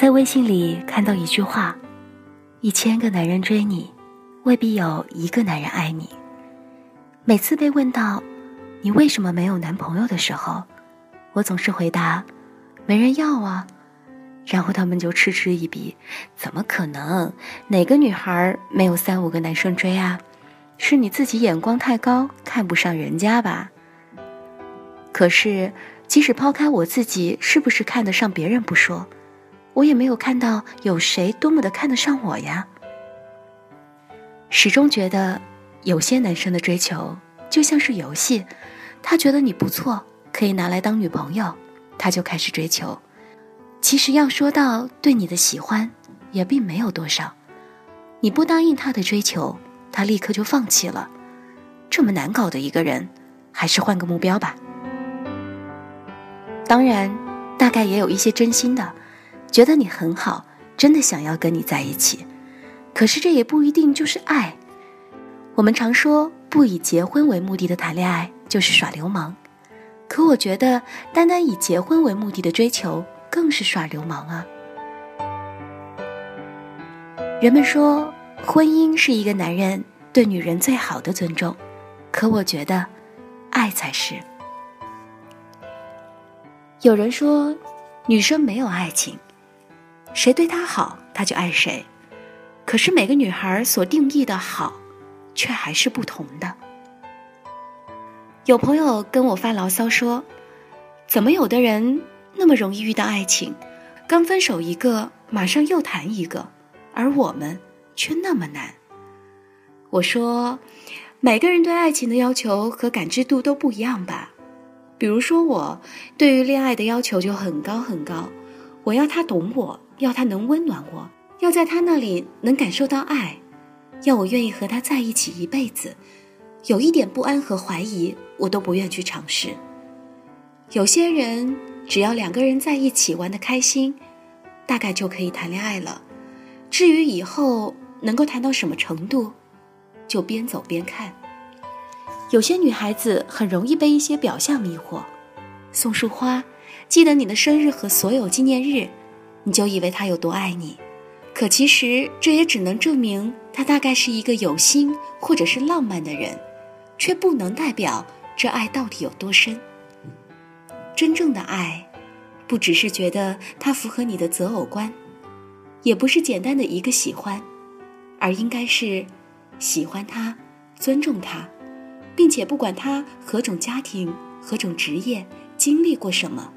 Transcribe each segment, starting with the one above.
在微信里看到一句话：“一千个男人追你，未必有一个男人爱你。”每次被问到“你为什么没有男朋友”的时候，我总是回答：“没人要啊。”然后他们就嗤之以鼻：“怎么可能？哪个女孩没有三五个男生追啊？是你自己眼光太高，看不上人家吧？”可是，即使抛开我自己是不是看得上别人不说，我也没有看到有谁多么的看得上我呀。始终觉得，有些男生的追求就像是游戏，他觉得你不错，可以拿来当女朋友，他就开始追求。其实要说到对你的喜欢，也并没有多少。你不答应他的追求，他立刻就放弃了。这么难搞的一个人，还是换个目标吧。当然，大概也有一些真心的，觉得你很好，真的想要跟你在一起。可是这也不一定就是爱。我们常说不以结婚为目的的谈恋爱就是耍流氓，可我觉得单单以结婚为目的的追求更是耍流氓啊。人们说婚姻是一个男人对女人最好的尊重，可我觉得，爱才是。有人说，女生没有爱情，谁对她好，她就爱谁。可是每个女孩所定义的好，却还是不同的。有朋友跟我发牢骚说：“怎么有的人那么容易遇到爱情，刚分手一个，马上又谈一个，而我们却那么难？”我说：“每个人对爱情的要求和感知度都不一样吧。”比如说，我对于恋爱的要求就很高很高，我要他懂我，要他能温暖我，要在他那里能感受到爱，要我愿意和他在一起一辈子。有一点不安和怀疑，我都不愿去尝试。有些人只要两个人在一起玩的开心，大概就可以谈恋爱了。至于以后能够谈到什么程度，就边走边看。有些女孩子很容易被一些表象迷惑，送束花，记得你的生日和所有纪念日，你就以为他有多爱你，可其实这也只能证明他大概是一个有心或者是浪漫的人，却不能代表这爱到底有多深。真正的爱，不只是觉得他符合你的择偶观，也不是简单的一个喜欢，而应该是喜欢他，尊重他。并且不管他何种家庭、何种职业、经历过什么，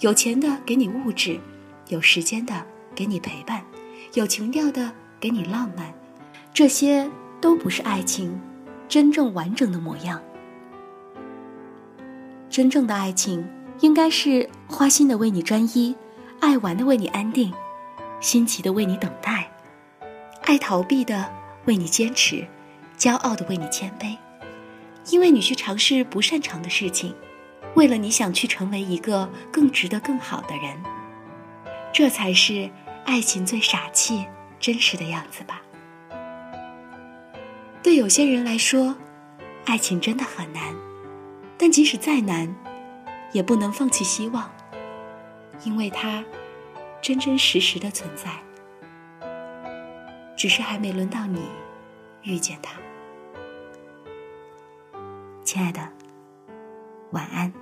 有钱的给你物质，有时间的给你陪伴，有情调的给你浪漫，这些都不是爱情真正完整的模样。真正的爱情应该是花心的为你专一，爱玩的为你安定，新奇的为你等待，爱逃避的为你坚持，骄傲的为你谦卑。因为你去尝试不擅长的事情，为了你想去成为一个更值得、更好的人，这才是爱情最傻气、真实的样子吧。对有些人来说，爱情真的很难，但即使再难，也不能放弃希望，因为它真真实实的存在，只是还没轮到你遇见它。亲爱的，晚安。